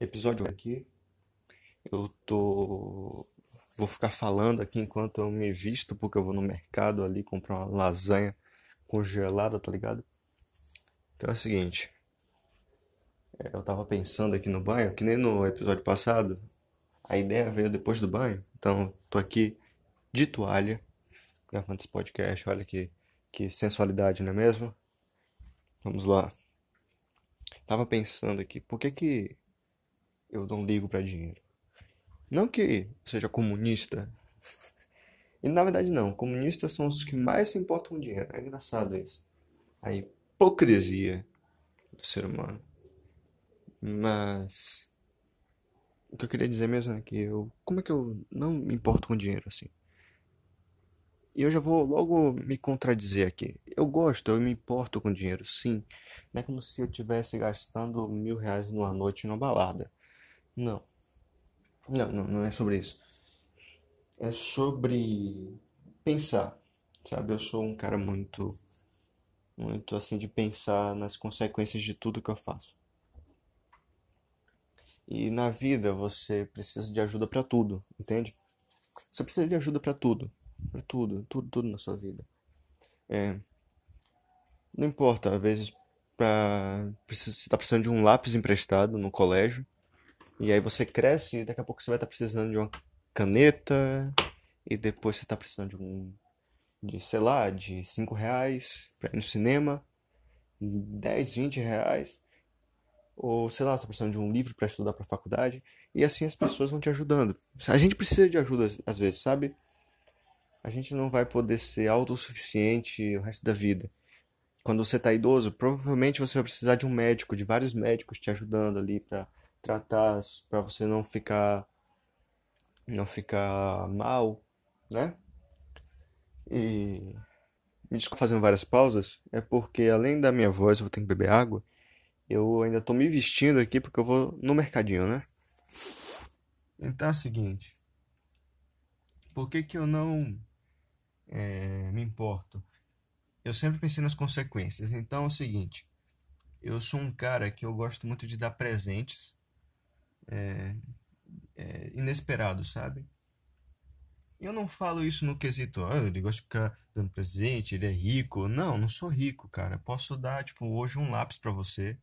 episódio aqui. Eu tô. Vou ficar falando aqui enquanto eu me visto, porque eu vou no mercado ali comprar uma lasanha congelada, tá ligado? Então é o seguinte. é, Eu tava pensando aqui no banho, que nem no episódio passado, a ideia veio depois do banho. Então tô aqui de toalha, gravando esse podcast. Olha que, que sensualidade, não é mesmo? Vamos lá. Tava pensando aqui, por que que eu não ligo pra dinheiro? Não que seja comunista. E na verdade não, comunistas são os que mais se importam com dinheiro. É engraçado isso. A hipocrisia do ser humano. Mas o que eu queria dizer mesmo é que eu, como é que eu não me importo com dinheiro assim? E eu já vou logo me contradizer aqui. Eu gosto, eu me importo com dinheiro, sim. Não é como se eu estivesse gastando mil reais numa noite numa balada. Não. Não, não, não é sobre isso. É sobre pensar, sabe? Eu sou um cara muito, muito assim de pensar nas consequências de tudo que eu faço. E na vida você precisa de ajuda pra tudo, entende? Você precisa de ajuda pra tudo, pra tudo, tudo, tudo na sua vida. É, não importa, às vezes pra, você tá precisando de um lápis emprestado no colégio, e aí você cresce e daqui a pouco você vai estar precisando de uma caneta, e depois você tá precisando de um, de, sei lá, de 5 reais pra ir no cinema, 10 20 reais. Ou, sei lá, você tá precisando de um livro para estudar para faculdade. E assim as pessoas vão te ajudando. A gente precisa de ajuda às vezes, sabe? A gente não vai poder ser autossuficiente o resto da vida. Quando você tá idoso, provavelmente você vai precisar de um médico, de vários médicos te ajudando ali para tratar, para você não ficar, não ficar mal, né? E me desculpa fazendo várias pausas, é porque além da minha voz eu vou ter que beber água. Eu ainda tô me vestindo aqui porque eu vou no mercadinho, né? Então é o seguinte, por que que eu não é, me importo? Eu sempre pensei nas consequências. Então é o seguinte, eu sou um cara que eu gosto muito de dar presentes é, inesperados, sabe? Eu não falo isso no quesito, ah, ele gosta de ficar dando presente, ele é rico. Não, não sou rico, cara. Posso dar, tipo, hoje um lápis pra você.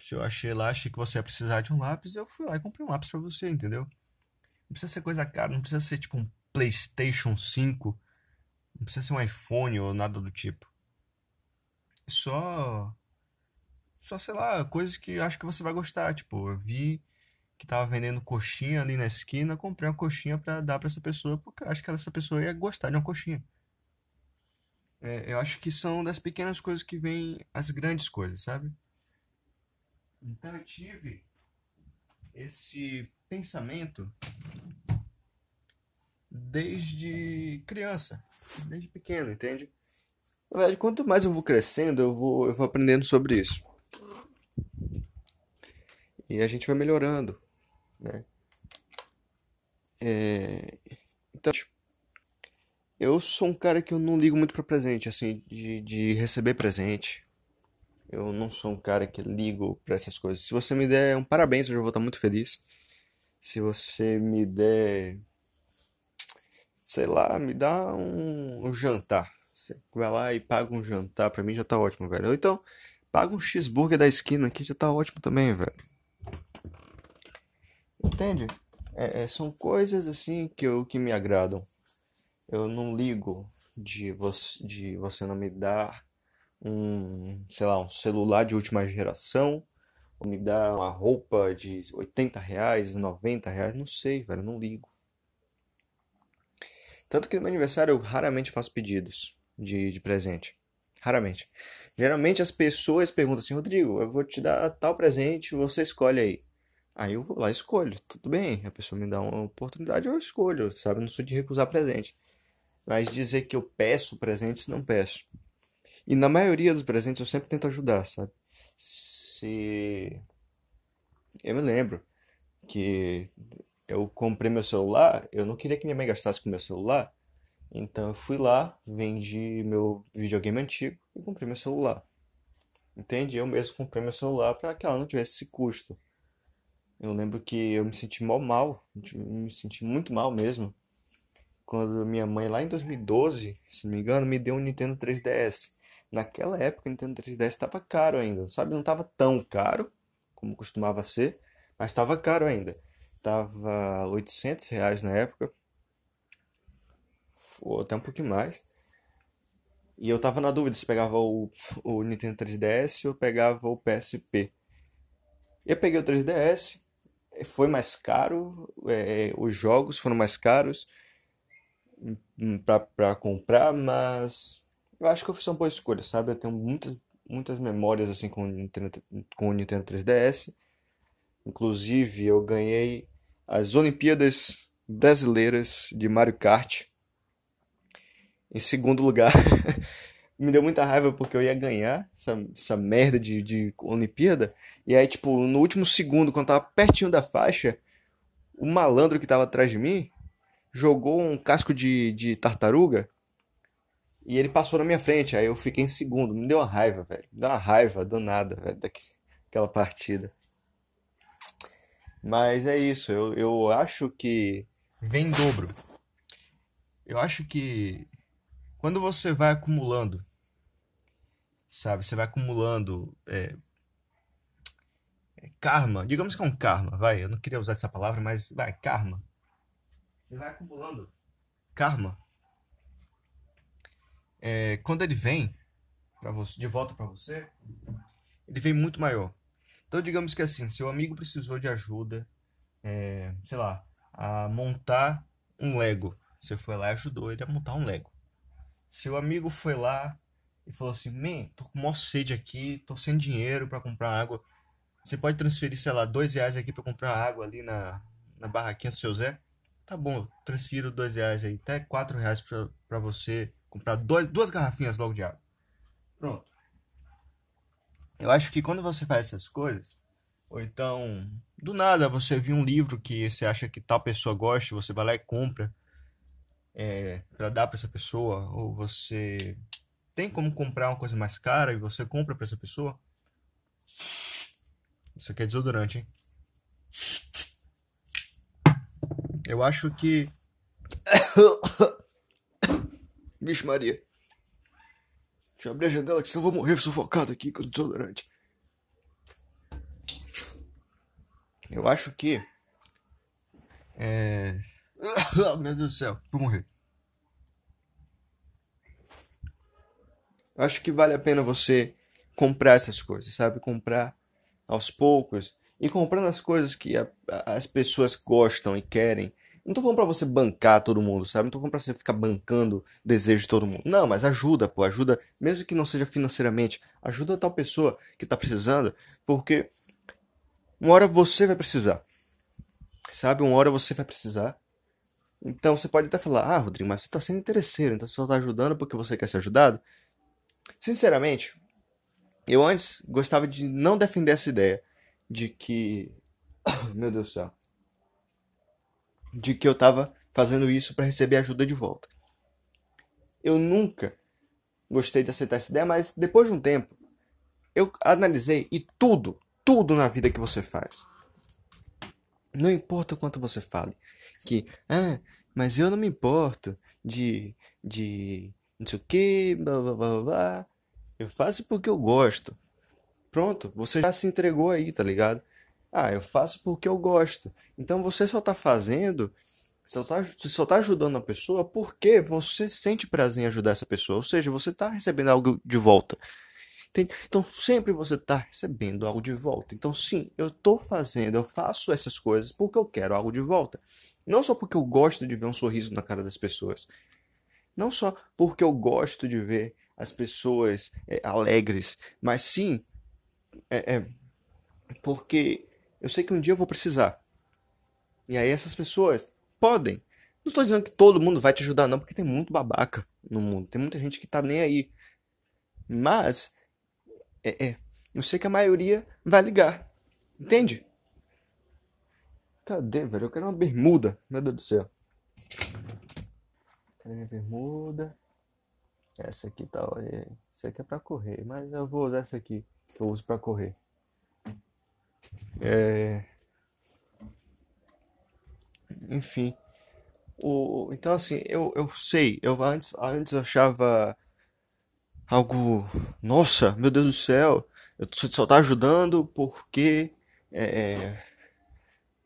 Se eu achei lá, achei que você ia precisar de um lápis, eu fui lá e comprei um lápis pra você, entendeu? Não precisa ser coisa cara, não precisa ser tipo um PlayStation 5, não precisa ser um iPhone ou nada do tipo. É Só, só sei lá, coisas que acho que você vai gostar. Tipo, eu vi que tava vendendo coxinha ali na esquina, comprei uma coxinha pra dar pra essa pessoa, porque eu acho que essa pessoa ia gostar de uma coxinha. É, eu acho que são das pequenas coisas que vêm as grandes coisas, sabe? Então eu tive esse pensamento desde criança, desde pequeno, entende? Na verdade, quanto mais eu vou crescendo, eu vou, eu vou aprendendo sobre isso. E a gente vai melhorando, né? É, Então, tipo, eu sou um cara que eu não ligo muito pra presente, assim, de, de receber presente. Eu não sou um cara que ligo pra essas coisas. Se você me der um parabéns, eu já vou estar muito feliz. Se você me der, sei lá, me dá um, um jantar. Você vai lá e paga um jantar pra mim, já tá ótimo, velho. Ou então, paga um cheeseburger da esquina aqui, já tá ótimo também, velho. Entende? É, é, são coisas assim que, eu, que me agradam. Eu não ligo de você, de você não me dar um, sei lá, um celular de última geração, ou me dar uma roupa de 80 reais, 90 reais, não sei, velho, não ligo. Tanto que no meu aniversário eu raramente faço pedidos de, de presente. Raramente. Geralmente as pessoas perguntam assim, Rodrigo, eu vou te dar tal presente, você escolhe aí. Aí eu vou lá escolho. Tudo bem, a pessoa me dá uma oportunidade, eu escolho, sabe? Eu não sou de recusar presente. Mas dizer que eu peço presentes, não peço. E na maioria dos presentes eu sempre tento ajudar, sabe? Se. Eu me lembro que eu comprei meu celular, eu não queria que minha mãe gastasse com meu celular, então eu fui lá, vendi meu videogame antigo e comprei meu celular. Entende? Eu mesmo comprei meu celular para que ela não tivesse esse custo. Eu lembro que eu me senti mal mal, me senti muito mal mesmo, quando minha mãe lá em 2012, se não me engano, me deu um Nintendo 3DS. Naquela época o Nintendo 3DS estava caro ainda, sabe? Não estava tão caro como costumava ser, mas estava caro ainda. Tava 800 reais na época, ou até um pouquinho mais. E eu tava na dúvida se pegava o, o Nintendo 3DS ou pegava o PSP. Eu peguei o 3DS, foi mais caro, é, os jogos foram mais caros hum, para comprar, mas eu acho que eu fiz uma boa escolha, sabe? Eu tenho muitas, muitas memórias assim com o Nintendo, com o Nintendo 3DS. Inclusive, eu ganhei as Olimpíadas Brasileiras de Mario Kart em segundo lugar. me deu muita raiva porque eu ia ganhar essa, essa merda de, de Olimpíada. E aí, tipo, no último segundo, quando tava pertinho da faixa, o malandro que tava atrás de mim jogou um casco de, de tartaruga e ele passou na minha frente. Aí eu fiquei em segundo. Me deu uma raiva, velho. Me deu uma raiva danada, velho, daquela partida. Mas é isso. Eu, eu acho que vem dobro. Eu acho que quando você vai acumulando, sabe? Você vai acumulando é, é, karma. Digamos que é um karma, vai. Eu não queria usar essa palavra, mas vai, karma. Você vai acumulando karma. É, quando ele vem para você, de volta para você, ele vem muito maior. Então, digamos que assim, seu amigo precisou de ajuda, é, sei lá, a montar um Lego. Você foi lá e ajudou ele a montar um Lego. Seu amigo foi lá e falou assim: Man, tô com maior sede aqui, tô sem dinheiro para comprar água. Você pode transferir, sei lá, dois reais aqui para comprar água ali na, na barraquinha do seu Zé? Tá bom, transfiro dois reais aí, até quatro reais para você comprar dois, duas garrafinhas logo de água. Pronto. Eu acho que quando você faz essas coisas, ou então do nada você viu um livro que você acha que tal pessoa gosta, você vai lá e compra é, para dar para essa pessoa, ou você tem como comprar uma coisa mais cara e você compra para essa pessoa. Isso aqui é desodorante, hein? Eu acho que. Vixe, Maria. Deixa eu abrir a janela que senão eu vou morrer sufocado aqui com o desodorante. Eu acho que. É. Meu Deus do céu, vou morrer. Acho que vale a pena você comprar essas coisas, sabe? Comprar aos poucos e comprando as coisas que a, as pessoas gostam e querem. Não tô falando pra você bancar todo mundo, sabe? Não tô falando pra você ficar bancando desejo de todo mundo. Não, mas ajuda, pô, ajuda, mesmo que não seja financeiramente, ajuda a tal pessoa que tá precisando, porque uma hora você vai precisar. Sabe? Uma hora você vai precisar. Então você pode até falar, ah, Rodrigo, mas você está sendo interesseiro, então você só está ajudando porque você quer ser ajudado. Sinceramente, eu antes gostava de não defender essa ideia de que. Meu Deus do céu. De que eu estava fazendo isso para receber ajuda de volta. Eu nunca gostei de aceitar essa ideia, mas depois de um tempo, eu analisei e tudo, tudo na vida que você faz não importa o quanto você fale que, ah, mas eu não me importo de, de não sei o que, blá blá blá blá. Eu faço porque eu gosto. Pronto, você já se entregou aí, tá ligado? Ah, eu faço porque eu gosto. Então você só tá fazendo, só tá, você só tá ajudando a pessoa porque você sente prazer em ajudar essa pessoa. Ou seja, você tá recebendo algo de volta. Entende? Então sempre você está recebendo algo de volta. Então sim, eu estou fazendo, eu faço essas coisas porque eu quero algo de volta. Não só porque eu gosto de ver um sorriso na cara das pessoas. Não só porque eu gosto de ver as pessoas é, alegres, mas sim é, é, porque eu sei que um dia eu vou precisar. E aí essas pessoas podem. Não estou dizendo que todo mundo vai te ajudar, não, porque tem muito babaca no mundo. Tem muita gente que tá nem aí. Mas é, é. Eu sei que a maioria vai ligar. Entende? Cadê, velho? Eu quero uma bermuda. Meu Deus do céu. Cadê minha bermuda? Essa aqui tá. Essa aqui é pra correr. Mas eu vou usar essa aqui. Que eu uso pra correr. É. enfim. O, então, assim, eu, eu sei, eu antes, antes achava algo, nossa, meu Deus do céu, eu só tá ajudando porque é, é,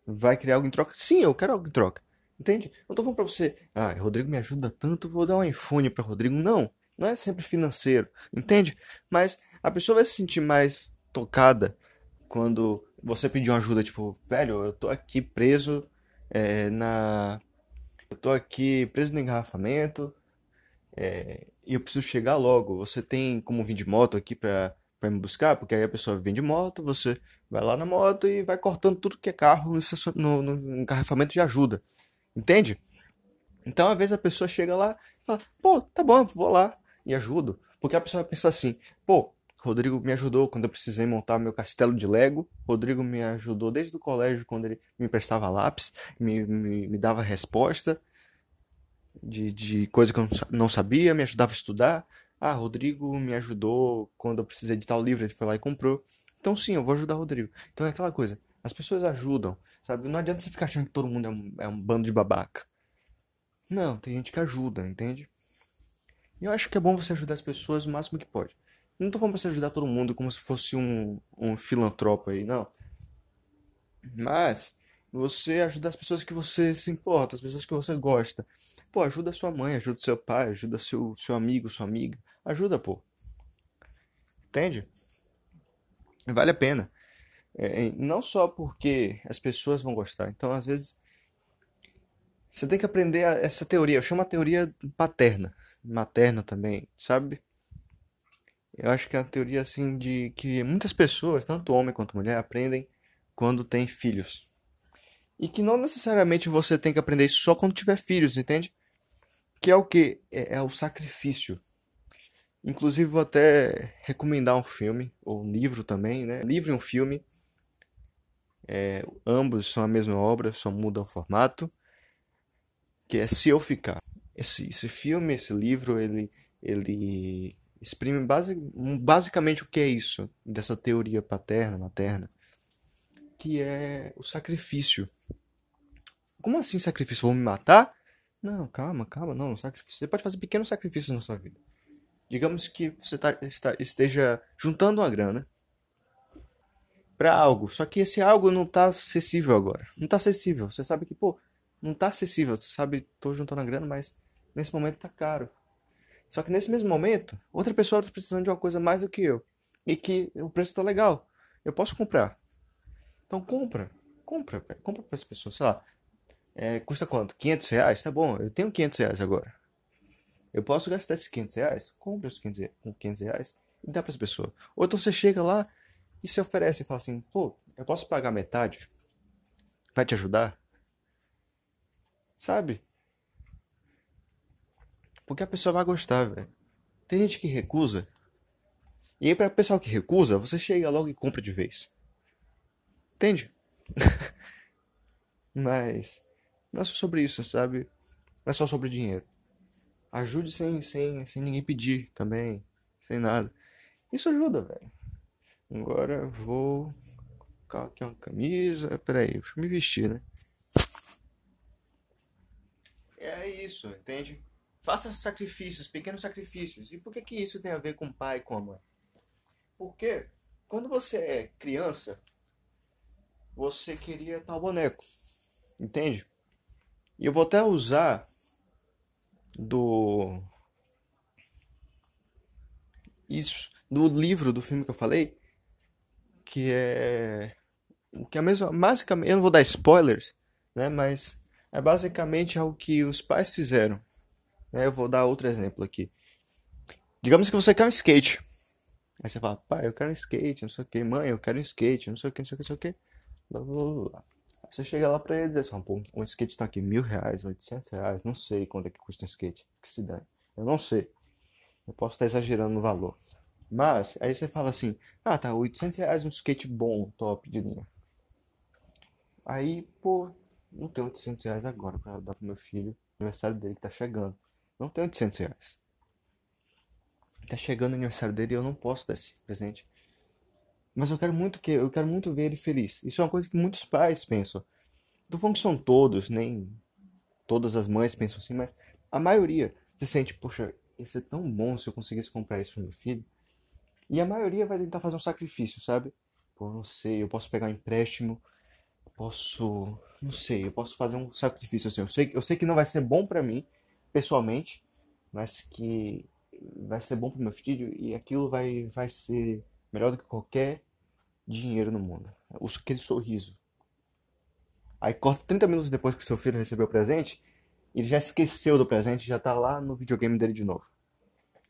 vai criar algo em troca. Sim, eu quero algo em troca. Entende? Não tô falando pra você, ah, Rodrigo me ajuda tanto, vou dar um iPhone para Rodrigo. Não, não é sempre financeiro, entende? Mas a pessoa vai se sentir mais tocada quando você pedir uma ajuda, tipo, velho, eu tô aqui preso é, na. Eu tô aqui preso no engarrafamento é, e eu preciso chegar logo. Você tem como vir de moto aqui pra, me buscar? Porque aí a pessoa vem de moto, você vai lá na moto e vai cortando tudo que é carro no, no, no engarrafamento de ajuda. Entende? Então, às vezes a pessoa chega lá e fala, pô, tá bom, vou lá e ajudo. Porque a pessoa vai pensar assim, pô, Rodrigo me ajudou quando eu precisei montar meu castelo de Lego. Rodrigo me ajudou desde o colégio quando ele me prestava lápis, me, me, me dava resposta de, de coisa que eu não sabia, me ajudava a estudar. Ah, Rodrigo me ajudou quando eu precisei de tal livro, ele foi lá e comprou. Então sim, eu vou ajudar o Rodrigo. Então é aquela coisa, as pessoas ajudam, sabe? Não adianta você ficar achando que todo mundo é um, é um bando de babaca. Não, tem gente que ajuda, entende? E eu acho que é bom você ajudar as pessoas o máximo que pode. Não tô falando pra você ajudar todo mundo como se fosse um, um filantropo aí, não. Mas você ajuda as pessoas que você se importa, as pessoas que você gosta. Pô, ajuda sua mãe, ajuda seu pai, ajuda seu, seu amigo, sua amiga. Ajuda, pô. Entende? Vale a pena. É, não só porque as pessoas vão gostar. Então, às vezes, você tem que aprender essa teoria. Eu chamo a teoria paterna materna também, sabe? Eu acho que é a teoria assim de que muitas pessoas, tanto homem quanto mulher, aprendem quando tem filhos. E que não necessariamente você tem que aprender isso só quando tiver filhos, entende? Que é o que? É, é o sacrifício. Inclusive vou até recomendar um filme, ou um livro também, né? Livro e um filme. É, ambos são a mesma obra, só muda o formato. Que é Se Eu Ficar esse, esse filme, esse livro, ele, ele exprime base, basicamente o que é isso, dessa teoria paterna, materna, que é o sacrifício. Como assim sacrifício? Vou me matar? Não, calma, calma, não, sacrifício. Você pode fazer pequenos sacrifícios na sua vida. Digamos que você tá, está, esteja juntando uma grana para algo, só que esse algo não está acessível agora. Não está acessível. Você sabe que, pô, não está acessível. Você sabe, tô juntando a grana, mas nesse momento tá caro. Só que nesse mesmo momento, outra pessoa está precisando de uma coisa mais do que eu. E que o preço tá legal. Eu posso comprar. Então compra. Compra, compra para essa pessoa. Sei lá. É, custa quanto? 500 reais? Tá bom, eu tenho 500 reais agora. Eu posso gastar esses 500 reais? Compra esses 500 reais e dá para essa pessoa. Ou então você chega lá e se oferece e fala assim: pô, eu posso pagar metade? Vai te ajudar? Sabe? Porque a pessoa vai gostar, velho. Tem gente que recusa. E aí, para o pessoal que recusa, você chega logo e compra de vez. Entende? Mas não é só sobre isso, sabe? Não é só sobre dinheiro. Ajude sem, sem, sem ninguém pedir também. Sem nada. Isso ajuda, velho. Agora vou colocar aqui uma camisa. Peraí, deixa eu me vestir, né? É isso, entende? Faça sacrifícios, pequenos sacrifícios. E por que, que isso tem a ver com pai e com a mãe? Porque quando você é criança, você queria tal boneco. Entende? E eu vou até usar do. Isso. Do livro do filme que eu falei. Que é. O que é mesmo. Basicamente. Eu não vou dar spoilers, né? Mas é basicamente algo que os pais fizeram né? Eu vou dar outro exemplo aqui. Digamos que você quer um skate. Aí você fala, pai, eu quero um skate, não sei o que, mãe, eu quero um skate, não sei o que, não sei o que, não sei o que. Blá, blá, blá. Você chega lá pra ele e diz assim, pô, um skate tá aqui mil reais, oitocentos reais, não sei quanto é que custa um skate. Que se dane. Eu não sei. Eu posso estar exagerando no valor. Mas, aí você fala assim, ah, tá, 800 reais um skate bom, top de linha. Aí, pô, não tenho 800 reais agora pra dar pro meu filho, aniversário dele que tá chegando. Não tenho 800 reais. Tá chegando o aniversário dele e eu não posso dar esse presente. Mas eu quero muito que eu quero muito ver ele feliz. Isso é uma coisa que muitos pais pensam. Não que são todos, nem todas as mães pensam assim, mas a maioria se sente, poxa, ia ser tão bom se eu conseguisse comprar isso para meu filho. E a maioria vai tentar fazer um sacrifício, sabe? Pô, não sei, eu posso pegar um empréstimo, posso, não sei, eu posso fazer um sacrifício assim. Eu sei, eu sei que não vai ser bom para mim, pessoalmente, mas que vai ser bom para meu filho e aquilo vai, vai ser melhor do que qualquer dinheiro no mundo. Aquele sorriso. Aí corta 30 minutos depois que seu filho recebeu o presente, ele já esqueceu do presente, já tá lá no videogame dele de novo.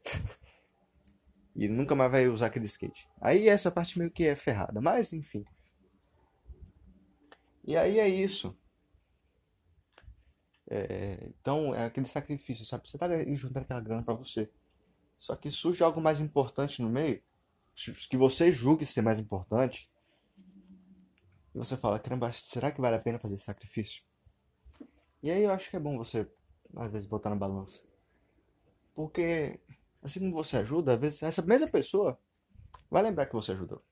e ele nunca mais vai usar aquele skate. Aí essa parte meio que é ferrada, mas enfim. E aí é isso. É, então é aquele sacrifício, sabe? Você tá juntando aquela grana para você. Só que surge algo mais importante no meio, que você julgue ser mais importante, e você fala, caramba, será que vale a pena fazer esse sacrifício? E aí eu acho que é bom você, às vezes, botar na balança. Porque, assim como você ajuda, às vezes essa mesma pessoa vai lembrar que você ajudou.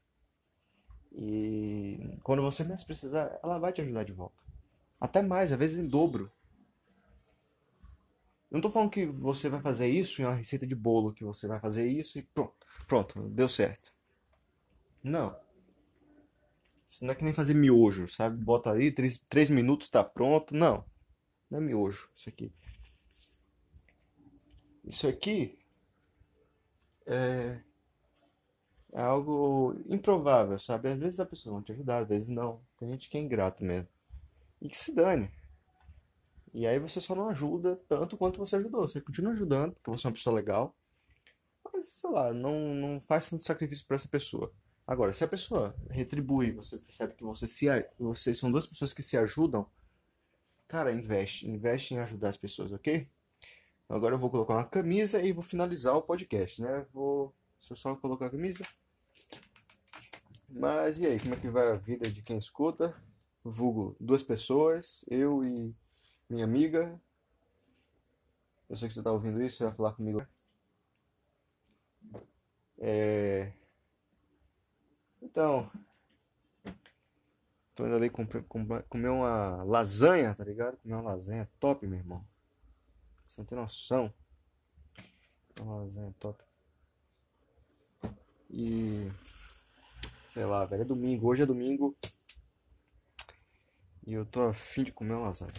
E quando você mais precisar, ela vai te ajudar de volta. Até mais, às vezes em dobro. Não tô falando que você vai fazer isso em uma receita de bolo, que você vai fazer isso e pronto, pronto, deu certo. Não. Isso não é que nem fazer miojo, sabe? Bota ali, três, três minutos, tá pronto. Não. Não é miojo, isso aqui. Isso aqui é, é algo improvável, sabe? Às vezes a pessoa vai te ajudar, às vezes não. Tem gente que é ingrato mesmo. E que se dane. E aí você só não ajuda tanto quanto você ajudou. Você continua ajudando, porque você é uma pessoa legal. Mas, sei lá, não, não faz tanto sacrifício para essa pessoa. Agora, se a pessoa retribui, você percebe que você se, vocês são duas pessoas que se ajudam, cara, investe. Investe em ajudar as pessoas, ok? Agora eu vou colocar uma camisa e vou finalizar o podcast, né? Vou só colocar a camisa. Mas e aí, como é que vai a vida de quem escuta? Vulgo duas pessoas, eu e minha amiga. Eu sei que você está ouvindo isso, você vai falar comigo. É... Então, tô indo ali comer, comer uma lasanha, tá ligado? Comer uma lasanha top, meu irmão. Você não tem noção. Uma lasanha top. E. Sei lá, velho, é domingo. Hoje é domingo. E eu tô afim de comer uma lasanha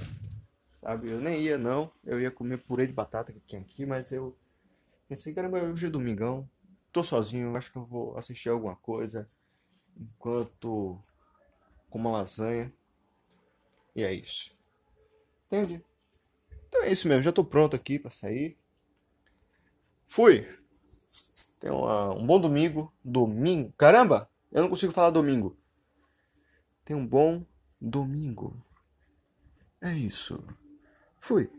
sabe? Eu nem ia não, eu ia comer purê de batata que tinha aqui, mas eu pensei, caramba, hoje é domingão, tô sozinho, acho que eu vou assistir alguma coisa enquanto com uma lasanha. E é isso. Entende? Então é isso mesmo, já tô pronto aqui para sair. Fui! Tenha um bom domingo. Domingo. Caramba! Eu não consigo falar domingo. Tenha um bom domingo. É isso. Fui.